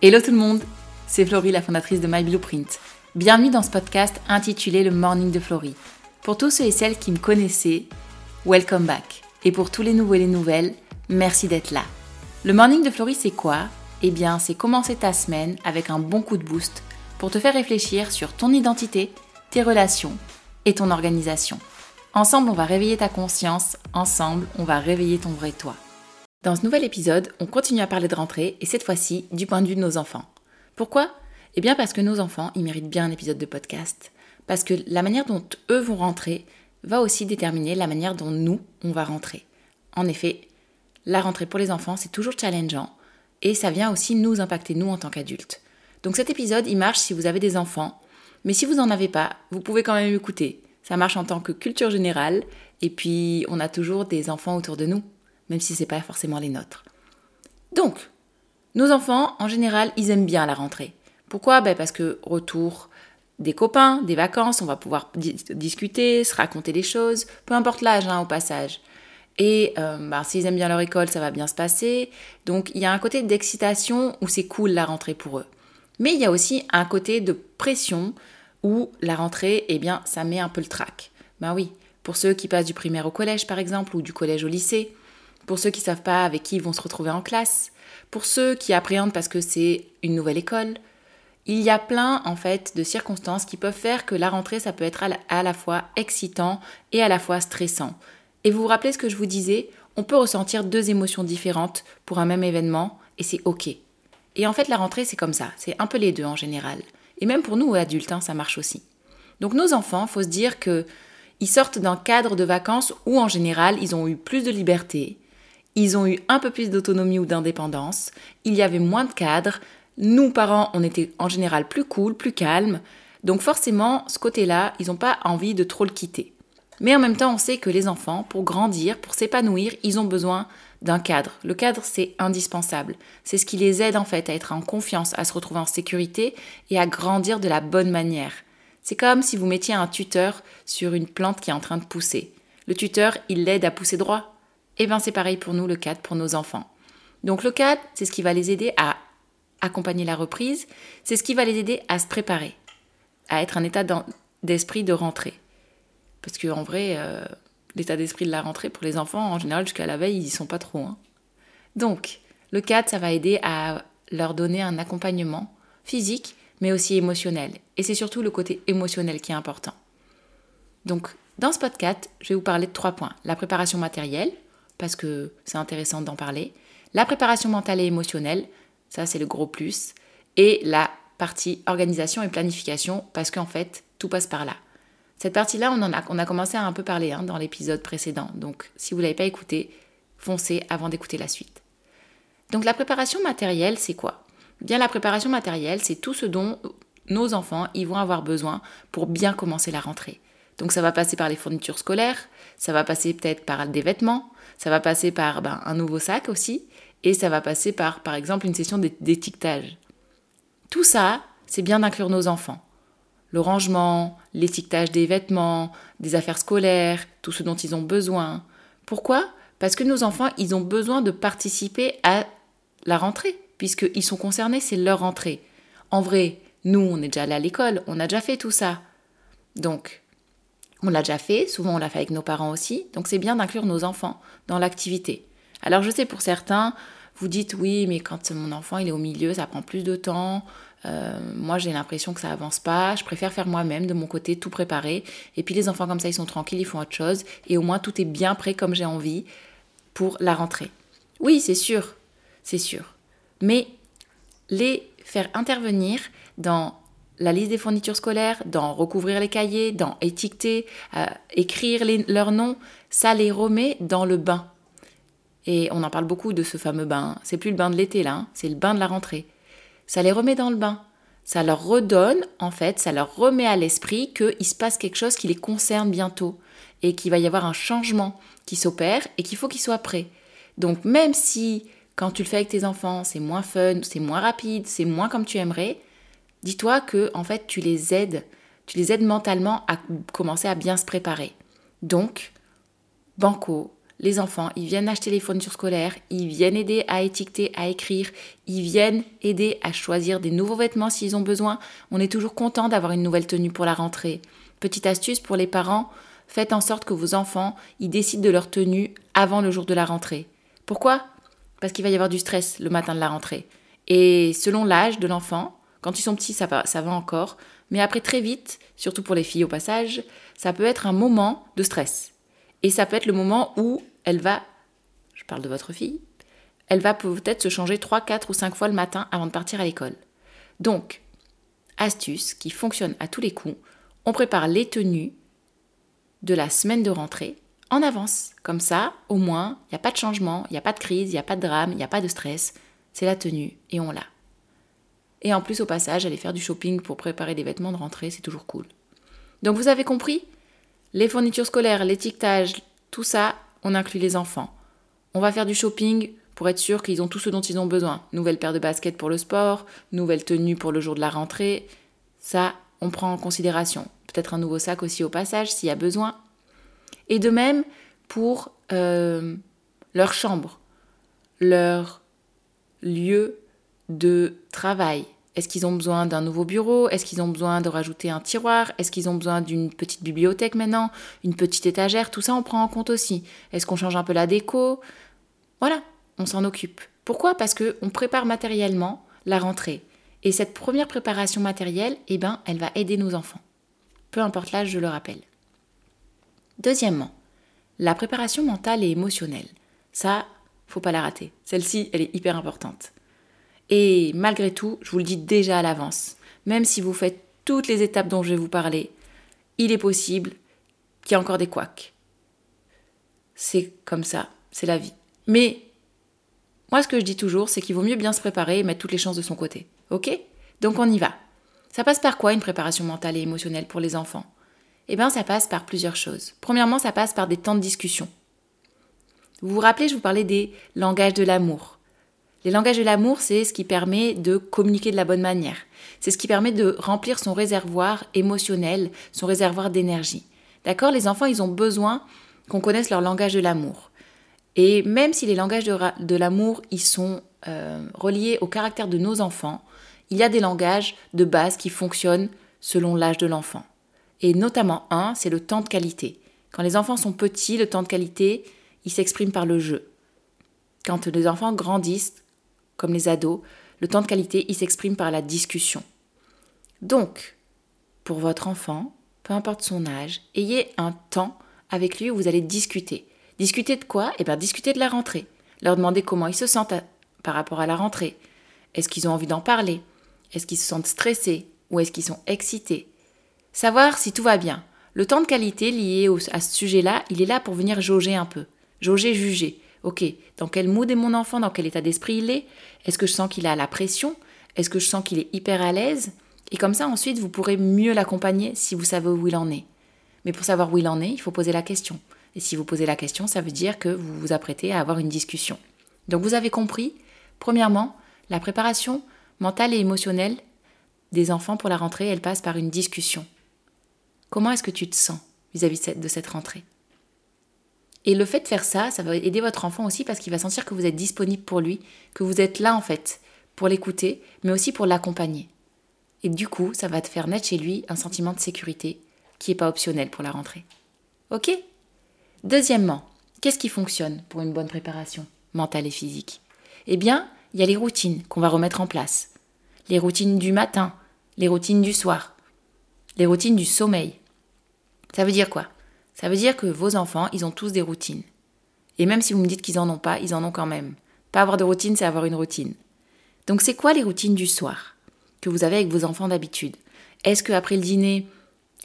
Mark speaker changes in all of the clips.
Speaker 1: Hello tout le monde, c'est Florie, la fondatrice de My Blueprint. Bienvenue dans ce podcast intitulé Le Morning de Florie. Pour tous ceux et celles qui me connaissaient, welcome back. Et pour tous les nouveaux et les nouvelles, merci d'être là. Le Morning de Florie, c'est quoi? Eh bien, c'est commencer ta semaine avec un bon coup de boost pour te faire réfléchir sur ton identité, tes relations et ton organisation. Ensemble, on va réveiller ta conscience, ensemble, on va réveiller ton vrai toi. Dans ce nouvel épisode, on continue à parler de rentrée et cette fois-ci du point de vue de nos enfants. Pourquoi? Eh bien parce que nos enfants, ils méritent bien un épisode de podcast. Parce que la manière dont eux vont rentrer va aussi déterminer la manière dont nous, on va rentrer. En effet, la rentrée pour les enfants, c'est toujours challengeant et ça vient aussi nous impacter, nous, en tant qu'adultes. Donc cet épisode, il marche si vous avez des enfants, mais si vous n'en avez pas, vous pouvez quand même écouter. Ça marche en tant que culture générale et puis on a toujours des enfants autour de nous même si ce n'est pas forcément les nôtres. Donc, nos enfants, en général, ils aiment bien la rentrée. Pourquoi? Ben Parce que retour des copains, des vacances, on va pouvoir discuter, se raconter des choses, peu importe l'âge hein, au passage. Et euh, ben, s'ils aiment bien leur école, ça va bien se passer. Donc il y a un côté d'excitation où c'est cool la rentrée pour eux. Mais il y a aussi un côté de pression où la rentrée, eh bien, ça met un peu le trac. Ben oui, pour ceux qui passent du primaire au collège par exemple, ou du collège au lycée, pour ceux qui ne savent pas avec qui ils vont se retrouver en classe, pour ceux qui appréhendent parce que c'est une nouvelle école. Il y a plein en fait de circonstances qui peuvent faire que la rentrée ça peut être à la fois excitant et à la fois stressant. Et vous vous rappelez ce que je vous disais, on peut ressentir deux émotions différentes pour un même événement et c'est ok. Et en fait la rentrée c'est comme ça, c'est un peu les deux en général. Et même pour nous adultes, hein, ça marche aussi. Donc nos enfants, faut se dire que ils sortent d'un cadre de vacances où en général ils ont eu plus de liberté, ils ont eu un peu plus d'autonomie ou d'indépendance, il y avait moins de cadres, nous parents on était en général plus cool, plus calme, donc forcément ce côté-là, ils n'ont pas envie de trop le quitter. Mais en même temps, on sait que les enfants, pour grandir, pour s'épanouir, ils ont besoin d'un cadre. Le cadre, c'est indispensable. C'est ce qui les aide en fait à être en confiance, à se retrouver en sécurité et à grandir de la bonne manière. C'est comme si vous mettiez un tuteur sur une plante qui est en train de pousser. Le tuteur, il l'aide à pousser droit, et eh bien c'est pareil pour nous le cadre pour nos enfants. Donc le cadre, c'est ce qui va les aider à accompagner la reprise, c'est ce qui va les aider à se préparer, à être un état d'esprit de rentrée. Parce qu'en vrai, euh, l'état d'esprit de la rentrée pour les enfants, en général, jusqu'à la veille, ils n'y sont pas trop. Hein. Donc, le cadre, ça va aider à leur donner un accompagnement physique, mais aussi émotionnel. Et c'est surtout le côté émotionnel qui est important. Donc, dans ce podcast, je vais vous parler de trois points. La préparation matérielle, parce que c'est intéressant d'en parler. La préparation mentale et émotionnelle, ça c'est le gros plus. Et la partie organisation et planification, parce qu'en fait, tout passe par là. Cette partie-là, on, a, on a commencé à un peu parler hein, dans l'épisode précédent. Donc, si vous ne l'avez pas écouté, foncez avant d'écouter la suite. Donc, la préparation matérielle, c'est quoi? Bien, la préparation matérielle, c'est tout ce dont nos enfants vont avoir besoin pour bien commencer la rentrée. Donc, ça va passer par les fournitures scolaires, ça va passer peut-être par des vêtements, ça va passer par ben, un nouveau sac aussi, et ça va passer par, par exemple, une session d'étiquetage. Tout ça, c'est bien d'inclure nos enfants. Le rangement, l'étiquetage des vêtements, des affaires scolaires, tout ce dont ils ont besoin. Pourquoi? Parce que nos enfants, ils ont besoin de participer à la rentrée, puisqu'ils sont concernés, c'est leur rentrée. En vrai, nous, on est déjà allé à l'école, on a déjà fait tout ça. Donc, on l'a déjà fait, souvent on l'a fait avec nos parents aussi, donc c'est bien d'inclure nos enfants dans l'activité. Alors je sais pour certains, vous dites oui, mais quand mon enfant il est au milieu, ça prend plus de temps. Euh, moi j'ai l'impression que ça avance pas. Je préfère faire moi-même de mon côté, tout préparer. Et puis les enfants comme ça, ils sont tranquilles, ils font autre chose. Et au moins tout est bien prêt comme j'ai envie pour la rentrée. Oui, c'est sûr, c'est sûr. Mais les faire intervenir dans la liste des fournitures scolaires, dans recouvrir les cahiers, dans étiqueter, euh, écrire leurs noms, ça les remet dans le bain. Et on en parle beaucoup de ce fameux bain. C'est plus le bain de l'été là, hein, c'est le bain de la rentrée. Ça les remet dans le bain. Ça leur redonne, en fait, ça leur remet à l'esprit qu'il se passe quelque chose qui les concerne bientôt et qu'il va y avoir un changement qui s'opère et qu'il faut qu'ils soient prêts. Donc même si quand tu le fais avec tes enfants, c'est moins fun, c'est moins rapide, c'est moins comme tu aimerais, Dis-toi que en fait, tu les aides, tu les aides mentalement à commencer à bien se préparer. Donc, banco, les enfants, ils viennent acheter les fournitures scolaires, ils viennent aider à étiqueter, à écrire, ils viennent aider à choisir des nouveaux vêtements s'ils ont besoin. On est toujours content d'avoir une nouvelle tenue pour la rentrée. Petite astuce pour les parents, faites en sorte que vos enfants, ils décident de leur tenue avant le jour de la rentrée. Pourquoi? Parce qu'il va y avoir du stress le matin de la rentrée. Et selon l'âge de l'enfant, quand ils sont petits, ça va, encore, mais après très vite, surtout pour les filles au passage, ça peut être un moment de stress. Et ça peut être le moment où elle va, je parle de votre fille, elle va peut-être se changer 3, 4 ou 5 fois le matin avant de partir à l'école. Donc, astuce qui fonctionne à tous les coups, on prépare les tenues de la semaine de rentrée en avance. Comme ça, au moins, il n'y a pas de changement, il n'y a pas de crise, il n'y a pas de drame, il n'y a pas de stress. C'est la tenue et on l'a. Et en plus, au passage, aller faire du shopping pour préparer des vêtements de rentrée, c'est toujours cool. Donc vous avez compris? Les fournitures scolaires, l'étiquetage, tout ça, on inclut les enfants. On va faire du shopping pour être sûr qu'ils ont tout ce dont ils ont besoin. Nouvelle paire de baskets pour le sport, nouvelle tenue pour le jour de la rentrée. Ça, on prend en considération. Peut-être un nouveau sac aussi au passage s'il y a besoin. Et de même pour euh, leur chambre, leur lieu de travail. Est-ce qu'ils ont besoin d'un nouveau bureau? Est-ce qu'ils ont besoin de rajouter un tiroir? Est-ce qu'ils ont besoin d'une petite bibliothèque maintenant? Une petite étagère? Tout ça, on prend en compte aussi. Est-ce qu'on change un peu la déco? Voilà, on s'en occupe. Pourquoi? Parce qu'on prépare matériellement la rentrée. Et cette première préparation matérielle, eh ben, elle va aider nos enfants. Peu importe l'âge, je le rappelle. Deuxièmement, la préparation mentale et émotionnelle. Ça, faut pas la rater. Celle-ci, elle est hyper importante. Et malgré tout, je vous le dis déjà à l'avance, même si vous faites toutes les étapes dont je vais vous parler, il est possible qu'il y ait encore des couacs. C'est comme ça, c'est la vie. Mais moi, ce que je dis toujours, c'est qu'il vaut mieux bien se préparer et mettre toutes les chances de son côté. Ok? Donc on y va. Ça passe par quoi une préparation mentale et émotionnelle pour les enfants? Eh bien, ça passe par plusieurs choses. Premièrement, ça passe par des temps de discussion. Vous vous rappelez, je vous parlais des langages de l'amour. Les langages de l'amour, c'est ce qui permet de communiquer de la bonne manière. C'est ce qui permet de remplir son réservoir émotionnel, son réservoir d'énergie. D'accord? Les enfants, ils ont besoin qu'on connaisse leur langage de l'amour. Et même si les langages de, l'amour, ils sont euh, reliés au caractère de nos enfants, il y a des langages de base qui fonctionnent selon l'âge de l'enfant. Et notamment un, c'est le temps de qualité. Quand les enfants sont petits, le temps de qualité, il s'exprime par le jeu. Quand les enfants grandissent, comme les ados, le temps de qualité, il s'exprime par la discussion. Donc, pour votre enfant, peu importe son âge, ayez un temps avec lui où vous allez discuter. Discuter de quoi? Eh bien, discuter de la rentrée. Leur demander comment ils se sentent par rapport à la rentrée. Est-ce qu'ils ont envie d'en parler? Est-ce qu'ils se sentent stressés? Ou est-ce qu'ils sont excités? Savoir si tout va bien. Le temps de qualité lié à ce sujet-là, il est là pour venir jauger un peu. Jauger, juger. Ok, dans quel mood est mon enfant? Dans quel état d'esprit il est? Est-ce que je sens qu'il a la pression? Est-ce que je sens qu'il est hyper à l'aise? Et comme ça, ensuite, vous pourrez mieux l'accompagner si vous savez où il en est. Mais pour savoir où il en est, il faut poser la question. Et si vous posez la question, ça veut dire que vous vous apprêtez à avoir une discussion. Donc vous avez compris, premièrement, la préparation mentale et émotionnelle des enfants pour la rentrée, elle passe par une discussion. Comment est-ce que tu te sens vis-à-vis de cette rentrée? Et le fait de faire ça, ça va aider votre enfant aussi parce qu'il va sentir que vous êtes disponible pour lui, que vous êtes là en fait pour l'écouter, mais aussi pour l'accompagner. Et du coup, ça va te faire naître chez lui un sentiment de sécurité qui n'est pas optionnel pour la rentrée. Ok? Deuxièmement, qu'est-ce qui fonctionne pour une bonne préparation mentale et physique? Eh bien, il y a les routines qu'on va remettre en place. Les routines du matin, les routines du soir, les routines du sommeil. Ça veut dire quoi? Ça veut dire que vos enfants, ils ont tous des routines. Et même si vous me dites qu'ils en ont pas, ils en ont quand même. Pas avoir de routine, c'est avoir une routine. Donc c'est quoi les routines du soir que vous avez avec vos enfants d'habitude? Est-ce qu'après le dîner,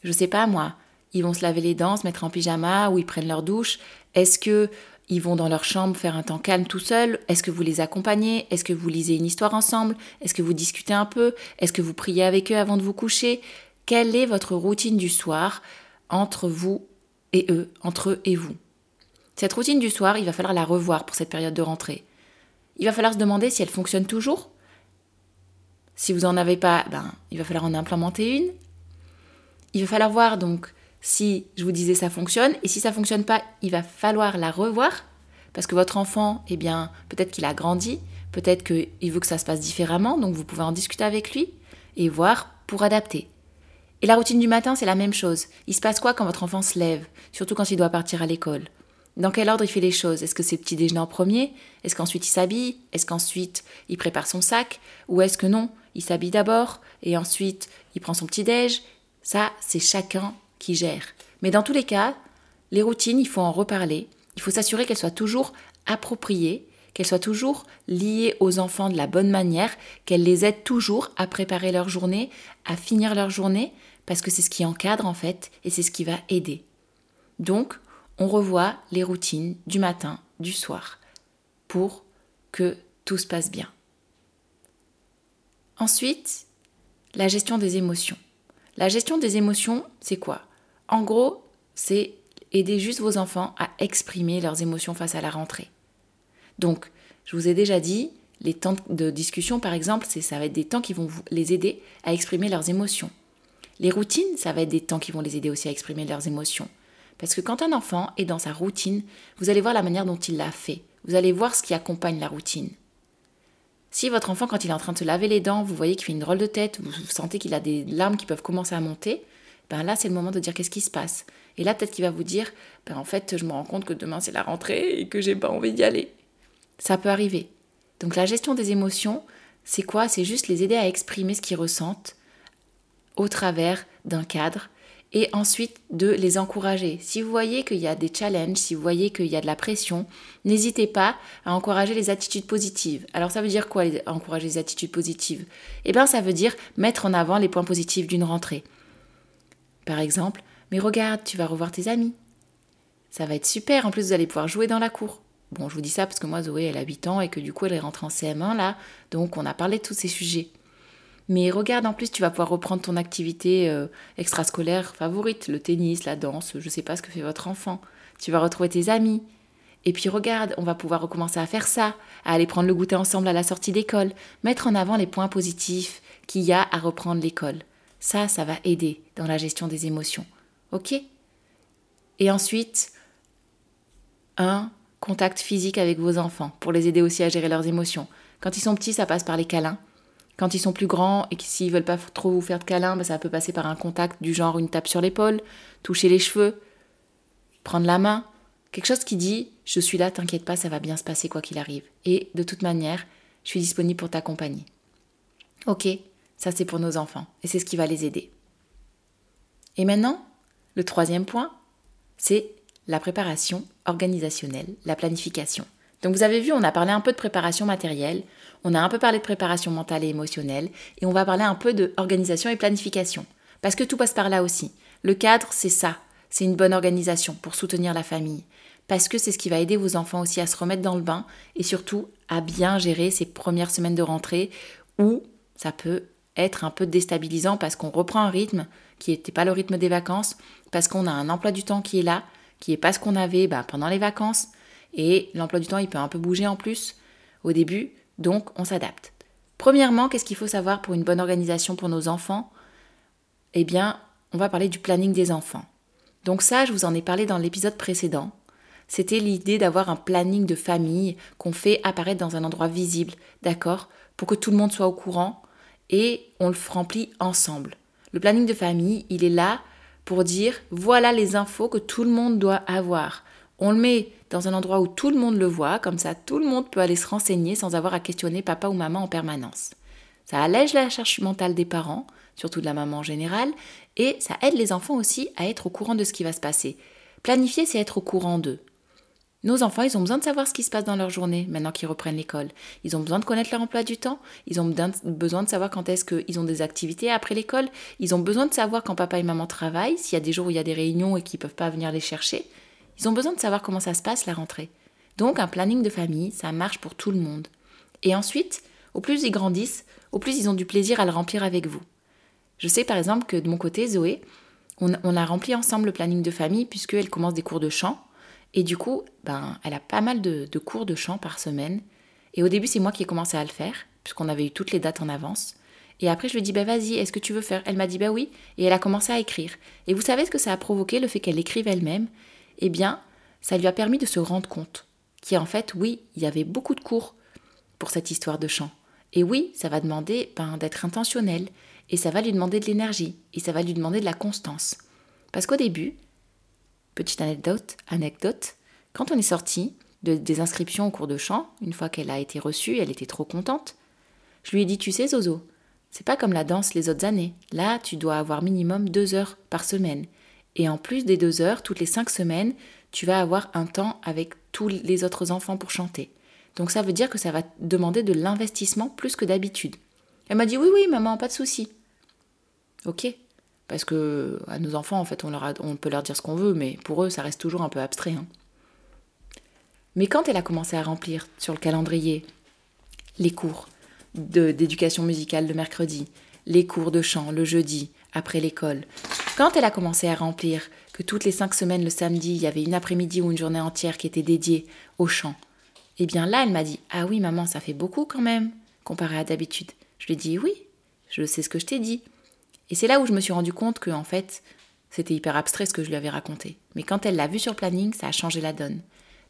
Speaker 1: je sais pas moi, ils vont se laver les dents, se mettre en pyjama ou ils prennent leur douche? Est-ce que ils vont dans leur chambre faire un temps calme tout seuls Est-ce que vous les accompagnez? Est-ce que vous lisez une histoire ensemble? Est-ce que vous discutez un peu? Est-ce que vous priez avec eux avant de vous coucher? Quelle est votre routine du soir entre vous et eux, entre eux et vous. Cette routine du soir, il va falloir la revoir pour cette période de rentrée. Il va falloir se demander si elle fonctionne toujours. Si vous n'en avez pas, ben, il va falloir en implémenter une. Il va falloir voir donc si je vous disais ça fonctionne, et si ça fonctionne pas, il va falloir la revoir. parce que votre enfant, eh bien, peut-être qu'il a grandi, peut-être qu'il veut que ça se passe différemment, donc vous pouvez en discuter avec lui et voir pour adapter. Et la routine du matin, c'est la même chose. Il se passe quoi quand votre enfant se lève, surtout quand il doit partir à l'école. Dans quel ordre il fait les choses? Est-ce que c'est petit déjeuner en premier? Est-ce qu'ensuite il s'habille? Est-ce qu'ensuite il prépare son sac? Ou est-ce que non Il s'habille d'abord et ensuite il prend son petit déj? Ça, c'est chacun qui gère. Mais dans tous les cas, les routines, il faut en reparler. Il faut s'assurer qu'elles soient toujours appropriées, qu'elles soient toujours liées aux enfants de la bonne manière, qu'elles les aident toujours à préparer leur journée, à finir leur journée, parce que c'est ce qui encadre en fait et c'est ce qui va aider. Donc, on revoit les routines du matin, du soir, pour que tout se passe bien. Ensuite, la gestion des émotions. La gestion des émotions, c'est quoi? En gros, c'est aider juste vos enfants à exprimer leurs émotions face à la rentrée. Donc, je vous ai déjà dit, les temps de discussion, par exemple, ça va être des temps qui vont les aider à exprimer leurs émotions. Les routines, ça va être des temps qui vont les aider aussi à exprimer leurs émotions. Parce que quand un enfant est dans sa routine, vous allez voir la manière dont il l'a fait. Vous allez voir ce qui accompagne la routine. Si votre enfant, quand il est en train de se laver les dents, vous voyez qu'il fait une drôle de tête, vous sentez qu'il a des larmes qui peuvent commencer à monter, ben là, c'est le moment de dire qu'est-ce qui se passe. Et là, peut-être qu'il va vous dire, ben en fait, je me rends compte que demain c'est la rentrée et que j'ai pas envie d'y aller. Ça peut arriver. Donc la gestion des émotions, c'est quoi? C'est juste les aider à exprimer ce qu'ils ressentent au travers d'un cadre et ensuite de les encourager. Si vous voyez qu'il y a des challenges, si vous voyez qu'il y a de la pression, n'hésitez pas à encourager les attitudes positives. Alors ça veut dire quoi encourager les attitudes positives? Eh bien ça veut dire mettre en avant les points positifs d'une rentrée. Par exemple, mais regarde, tu vas revoir tes amis. Ça va être super, en plus vous allez pouvoir jouer dans la cour. Bon, je vous dis ça parce que moi, Zoé, elle a 8 ans et que du coup, elle est rentrée en CM1 là, donc on a parlé de tous ces sujets. Mais regarde, en plus, tu vas pouvoir reprendre ton activité euh, extrascolaire favorite, le tennis, la danse, je sais pas ce que fait votre enfant. Tu vas retrouver tes amis. Et puis regarde, on va pouvoir recommencer à faire ça, à aller prendre le goûter ensemble à la sortie d'école, mettre en avant les points positifs qu'il y a à reprendre l'école. Ça, ça va aider dans la gestion des émotions. OK? Et ensuite, un contact physique avec vos enfants pour les aider aussi à gérer leurs émotions. Quand ils sont petits, ça passe par les câlins. Quand ils sont plus grands et s'ils veulent pas trop vous faire de câlins, ben, ça peut passer par un contact du genre une tape sur l'épaule, toucher les cheveux, prendre la main, quelque chose qui dit je suis là, t'inquiète pas, ça va bien se passer quoi qu'il arrive. Et de toute manière, je suis disponible pour t'accompagner. Ok, ça c'est pour nos enfants et c'est ce qui va les aider. Et maintenant, le troisième point, c'est la préparation organisationnelle, la planification. Donc vous avez vu, on a parlé un peu de préparation matérielle, on a un peu parlé de préparation mentale et émotionnelle, et on va parler un peu d'organisation et planification. Parce que tout passe par là aussi. Le cadre, c'est ça. C'est une bonne organisation pour soutenir la famille. Parce que c'est ce qui va aider vos enfants aussi à se remettre dans le bain et surtout à bien gérer ces premières semaines de rentrée où ça peut être un peu déstabilisant parce qu'on reprend un rythme qui n'était pas le rythme des vacances, parce qu'on a un emploi du temps qui est là, qui n'est pas ce qu'on avait bah, pendant les vacances, et l'emploi du temps, il peut un peu bouger en plus au début, donc on s'adapte. Premièrement, qu'est-ce qu'il faut savoir pour une bonne organisation pour nos enfants? Eh bien, on va parler du planning des enfants. Donc ça, je vous en ai parlé dans l'épisode précédent. C'était l'idée d'avoir un planning de famille qu'on fait apparaître dans un endroit visible, d'accord? Pour que tout le monde soit au courant et on le remplit ensemble. Le planning de famille, il est là pour dire voilà les infos que tout le monde doit avoir. On le met dans un endroit où tout le monde le voit, comme ça tout le monde peut aller se renseigner sans avoir à questionner papa ou maman en permanence. Ça allège la charge mentale des parents, surtout de la maman en général, et ça aide les enfants aussi à être au courant de ce qui va se passer. Planifier, c'est être au courant d'eux. Nos enfants, ils ont besoin de savoir ce qui se passe dans leur journée maintenant qu'ils reprennent l'école. Ils ont besoin de connaître leur emploi du temps. Ils ont besoin de savoir quand est-ce qu'ils ont des activités après l'école. Ils ont besoin de savoir quand papa et maman travaillent, s'il y a des jours où il y a des réunions et qu'ils ne peuvent pas venir les chercher. Ils ont besoin de savoir comment ça se passe la rentrée. Donc un planning de famille, ça marche pour tout le monde. Et ensuite, au plus ils grandissent, au plus ils ont du plaisir à le remplir avec vous. Je sais par exemple que de mon côté, Zoé, on, a rempli ensemble le planning de famille puisqu'elle commence des cours de chant. Et du coup, ben, elle a pas mal de, cours de chant par semaine. Et au début, c'est moi qui ai commencé à le faire, puisqu'on avait eu toutes les dates en avance. Et après, je lui ai dit, bah vas-y, est-ce que tu veux faire? Elle m'a dit, bah oui. Et elle a commencé à écrire. Et vous savez ce que ça a provoqué, le fait qu'elle écrive elle-même? Eh bien, ça lui a permis de se rendre compte qui en fait, oui, il y avait beaucoup de cours pour cette histoire de chant. Et oui, ça va demander ben, d'être intentionnel, et ça va lui demander de l'énergie, et ça va lui demander de la constance. Parce qu'au début, petite anecdote, anecdote, quand on est sorti de, des inscriptions au cours de chant, une fois qu'elle a été reçue, elle était trop contente, je lui ai dit, tu sais Zozo, c'est pas comme la danse les autres années. Là, tu dois avoir minimum deux heures par semaine. Et en plus des deux heures, toutes les cinq semaines, tu vas avoir un temps avec tous les autres enfants pour chanter. Donc ça veut dire que ça va demander de l'investissement plus que d'habitude. Elle m'a dit oui, oui, maman, pas de souci. Ok. Parce que à nos enfants, en fait, on, peut leur dire ce qu'on veut, mais pour eux, ça reste toujours un peu abstrait. Hein. Mais quand elle a commencé à remplir sur le calendrier les cours d'éducation musicale le mercredi, les cours de chant le jeudi, après l'école, quand elle a commencé à remplir que toutes les cinq semaines le samedi, il y avait une après-midi ou une journée entière qui était dédiée au chant, eh bien là, elle m'a dit Ah oui, maman, ça fait beaucoup quand même, comparé à d'habitude. Je lui ai dit Oui, je sais ce que je t'ai dit. Et c'est là où je me suis rendu compte que, en fait, c'était hyper abstrait ce que je lui avais raconté. Mais quand elle l'a vu sur planning, ça a changé la donne.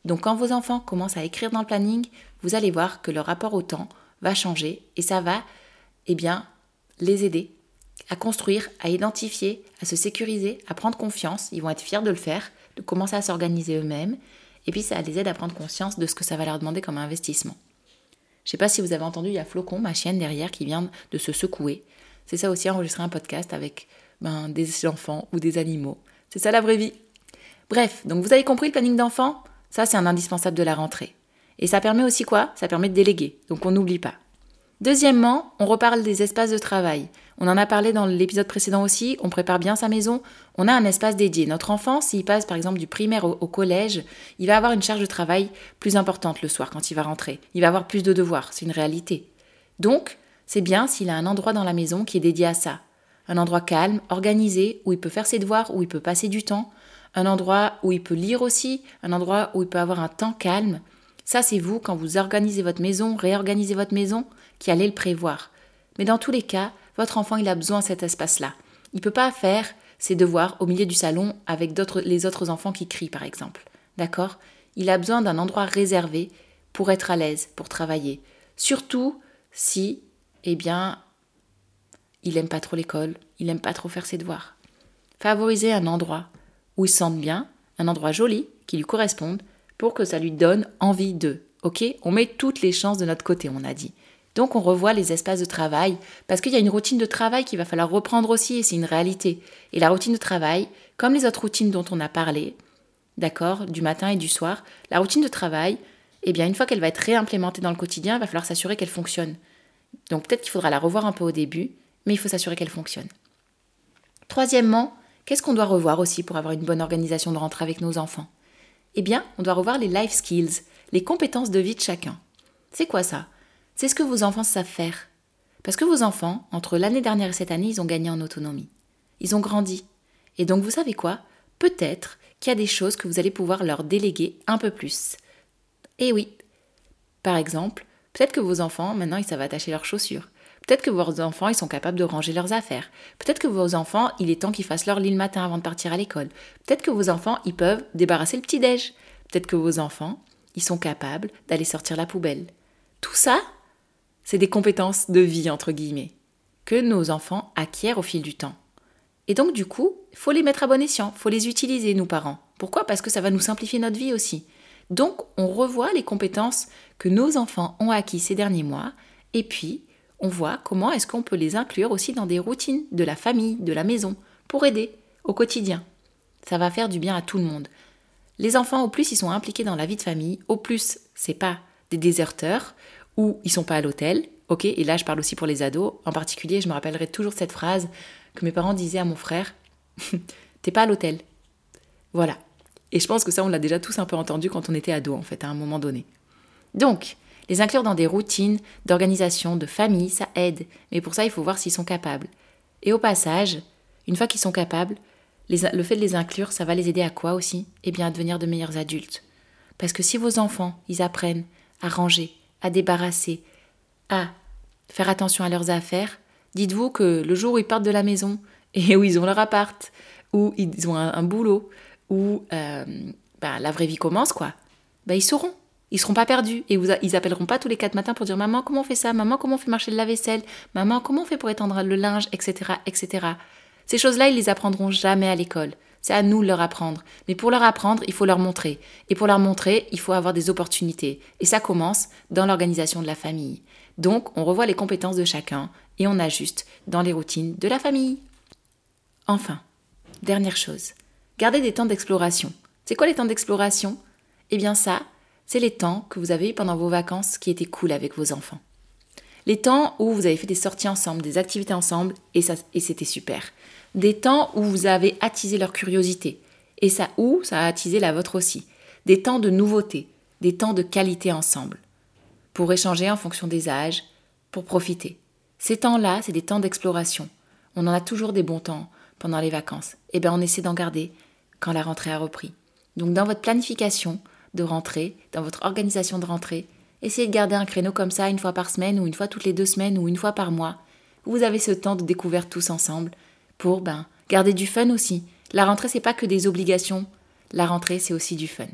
Speaker 1: Donc quand vos enfants commencent à écrire dans le planning, vous allez voir que leur rapport au temps va changer et ça va, eh bien, les aider à construire, à identifier, à se sécuriser, à prendre confiance. Ils vont être fiers de le faire, de commencer à s'organiser eux-mêmes et puis ça les aide à prendre conscience de ce que ça va leur demander comme investissement. Je sais pas si vous avez entendu, il y a Flocon, ma chienne derrière, qui vient de se secouer. C'est ça aussi, enregistrer un podcast avec ben, des enfants ou des animaux. C'est ça la vraie vie. Bref, donc vous avez compris le planning d'enfant Ça, c'est un indispensable de la rentrée. Et ça permet aussi quoi? Ça permet de déléguer, donc on n'oublie pas. Deuxièmement, on reparle des espaces de travail. On en a parlé dans l'épisode précédent aussi, on prépare bien sa maison, on a un espace dédié. Notre enfant, s'il passe par exemple du primaire au, collège, il va avoir une charge de travail plus importante le soir quand il va rentrer. Il va avoir plus de devoirs, c'est une réalité. Donc, c'est bien s'il a un endroit dans la maison qui est dédié à ça. Un endroit calme, organisé, où il peut faire ses devoirs, où il peut passer du temps. Un endroit où il peut lire aussi, un endroit où il peut avoir un temps calme. Ça, c'est vous, quand vous organisez votre maison, réorganisez votre maison, qui allez le prévoir. Mais dans tous les cas, votre enfant, il a besoin de cet espace-là. Il ne peut pas faire ses devoirs au milieu du salon avec les autres enfants qui crient, par exemple. D'accord? Il a besoin d'un endroit réservé pour être à l'aise, pour travailler. Surtout si, eh bien, il n'aime pas trop l'école, il n'aime pas trop faire ses devoirs. Favorisez un endroit où il se sente bien, un endroit joli, qui lui corresponde, pour que ça lui donne envie d'eux. Ok? On met toutes les chances de notre côté, on a dit. Donc on revoit les espaces de travail, parce qu'il y a une routine de travail qu'il va falloir reprendre aussi, et c'est une réalité. Et la routine de travail, comme les autres routines dont on a parlé, d'accord, du matin et du soir, la routine de travail, eh bien une fois qu'elle va être réimplémentée dans le quotidien, il va falloir s'assurer qu'elle fonctionne. Donc peut-être qu'il faudra la revoir un peu au début, mais il faut s'assurer qu'elle fonctionne. Troisièmement, qu'est-ce qu'on doit revoir aussi pour avoir une bonne organisation de rentrée avec nos enfants? Eh bien, on doit revoir les life skills, les compétences de vie de chacun. C'est quoi ça? C'est ce que vos enfants savent faire. Parce que vos enfants, entre l'année dernière et cette année, ils ont gagné en autonomie. Ils ont grandi. Et donc, vous savez quoi? Peut-être qu'il y a des choses que vous allez pouvoir leur déléguer un peu plus. Et oui. Par exemple, peut-être que vos enfants, maintenant, ils savent attacher leurs chaussures. Peut-être que vos enfants, ils sont capables de ranger leurs affaires. Peut-être que vos enfants, il est temps qu'ils fassent leur lit le matin avant de partir à l'école. Peut-être que vos enfants, ils peuvent débarrasser le petit-déj. Peut-être que vos enfants, ils sont capables d'aller sortir la poubelle. Tout ça, c'est des compétences de vie, entre guillemets, que nos enfants acquièrent au fil du temps. Et donc, du coup, il faut les mettre à bon escient, il faut les utiliser, nous parents. Pourquoi? Parce que ça va nous simplifier notre vie aussi. Donc, on revoit les compétences que nos enfants ont acquis ces derniers mois, et puis, on voit comment est-ce qu'on peut les inclure aussi dans des routines de la famille, de la maison, pour aider au quotidien. Ça va faire du bien à tout le monde. Les enfants, au plus ils sont impliqués dans la vie de famille, au plus c'est pas des déserteurs, ou ils sont pas à l'hôtel, ok Et là, je parle aussi pour les ados. En particulier, je me rappellerai toujours cette phrase que mes parents disaient à mon frère T'es pas à l'hôtel. Voilà. Et je pense que ça, on l'a déjà tous un peu entendu quand on était ado, en fait, à un moment donné. Donc, les inclure dans des routines d'organisation, de famille, ça aide. Mais pour ça, il faut voir s'ils sont capables. Et au passage, une fois qu'ils sont capables, le fait de les inclure, ça va les aider à quoi aussi? Eh bien, à devenir de meilleurs adultes. Parce que si vos enfants, ils apprennent à ranger, à débarrasser, à faire attention à leurs affaires, dites-vous que le jour où ils partent de la maison et où ils ont leur appart, où ils ont un, boulot, où euh, bah, la vraie vie commence, quoi, bah, ils sauront. Ils seront pas perdus et vous, ils appelleront pas tous les quatre matins pour dire maman comment on fait ça, maman comment on fait marcher le lave-vaisselle, maman comment on fait pour étendre le linge, etc., etc. Ces choses-là, ils les apprendront jamais à l'école. C'est à nous de leur apprendre. Mais pour leur apprendre, il faut leur montrer. Et pour leur montrer, il faut avoir des opportunités. Et ça commence dans l'organisation de la famille. Donc, on revoit les compétences de chacun et on ajuste dans les routines de la famille. Enfin, dernière chose, gardez des temps d'exploration. C'est quoi les temps d'exploration? Eh bien ça, c'est les temps que vous avez eu pendant vos vacances qui étaient cool avec vos enfants. Les temps où vous avez fait des sorties ensemble, des activités ensemble, et, et c'était super. Des temps où vous avez attisé leur curiosité, et ça où ça a attisé la vôtre aussi. Des temps de nouveauté, des temps de qualité ensemble, pour échanger en fonction des âges, pour profiter. Ces temps-là, c'est des temps d'exploration. On en a toujours des bons temps pendant les vacances. Eh bien, on essaie d'en garder quand la rentrée a repris. Donc, dans votre planification, de rentrée, dans votre organisation de rentrée. Essayez de garder un créneau comme ça une fois par semaine ou une fois toutes les deux semaines ou une fois par mois. Vous avez ce temps de découverte tous ensemble pour ben garder du fun aussi. La rentrée c'est pas que des obligations, la rentrée c'est aussi du fun.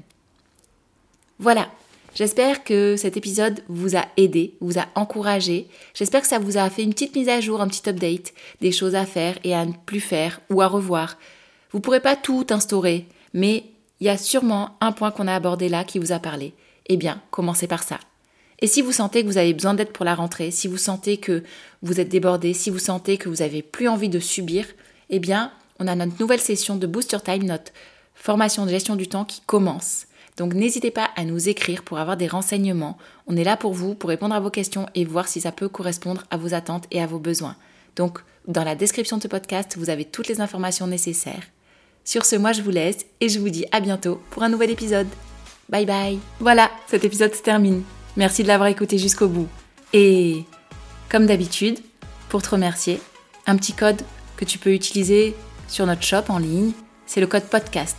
Speaker 1: Voilà, J'espère que cet épisode vous a aidé, vous a encouragé. J'espère que ça vous a fait une petite mise à jour, un petit update, des choses à faire et à ne plus faire ou à revoir. Vous pourrez pas tout instaurer, mais il y a sûrement un point qu'on a abordé là qui vous a parlé. Eh bien, commencez par ça. Et si vous sentez que vous avez besoin d'aide pour la rentrée, si vous sentez que vous êtes débordé, si vous sentez que vous n'avez plus envie de subir, eh bien, on a notre nouvelle session de Booster Time, notre formation de gestion du temps qui commence. Donc n'hésitez pas à nous écrire pour avoir des renseignements. On est là pour vous, pour répondre à vos questions et voir si ça peut correspondre à vos attentes et à vos besoins. Donc dans la description de ce podcast, vous avez toutes les informations nécessaires. Sur ce, moi je vous laisse et je vous dis à bientôt pour un nouvel épisode. Bye bye. Voilà, cet épisode se termine. Merci de l'avoir écouté jusqu'au bout. Et comme d'habitude, pour te remercier, un petit code que tu peux utiliser sur notre shop en ligne, c'est le code podcast.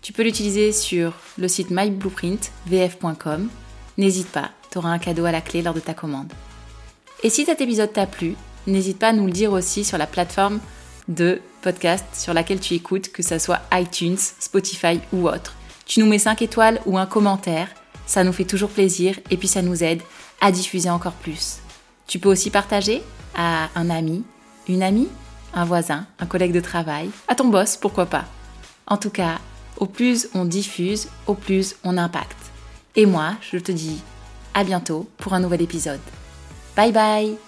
Speaker 1: Tu peux l'utiliser sur le site myblueprint.vf.com. N'hésite pas, tu auras un cadeau à la clé lors de ta commande. Et si cet épisode t'a plu, n'hésite pas à nous le dire aussi sur la plateforme de podcast sur laquelle tu écoutes, que ce soit iTunes, Spotify ou autre. Tu nous mets 5 étoiles ou un commentaire, ça nous fait toujours plaisir et puis ça nous aide à diffuser encore plus. Tu peux aussi partager à un ami, une amie, un voisin, un collègue de travail, à ton boss, pourquoi pas. En tout cas, au plus on diffuse, au plus on impacte. Et moi, je te dis à bientôt pour un nouvel épisode. Bye bye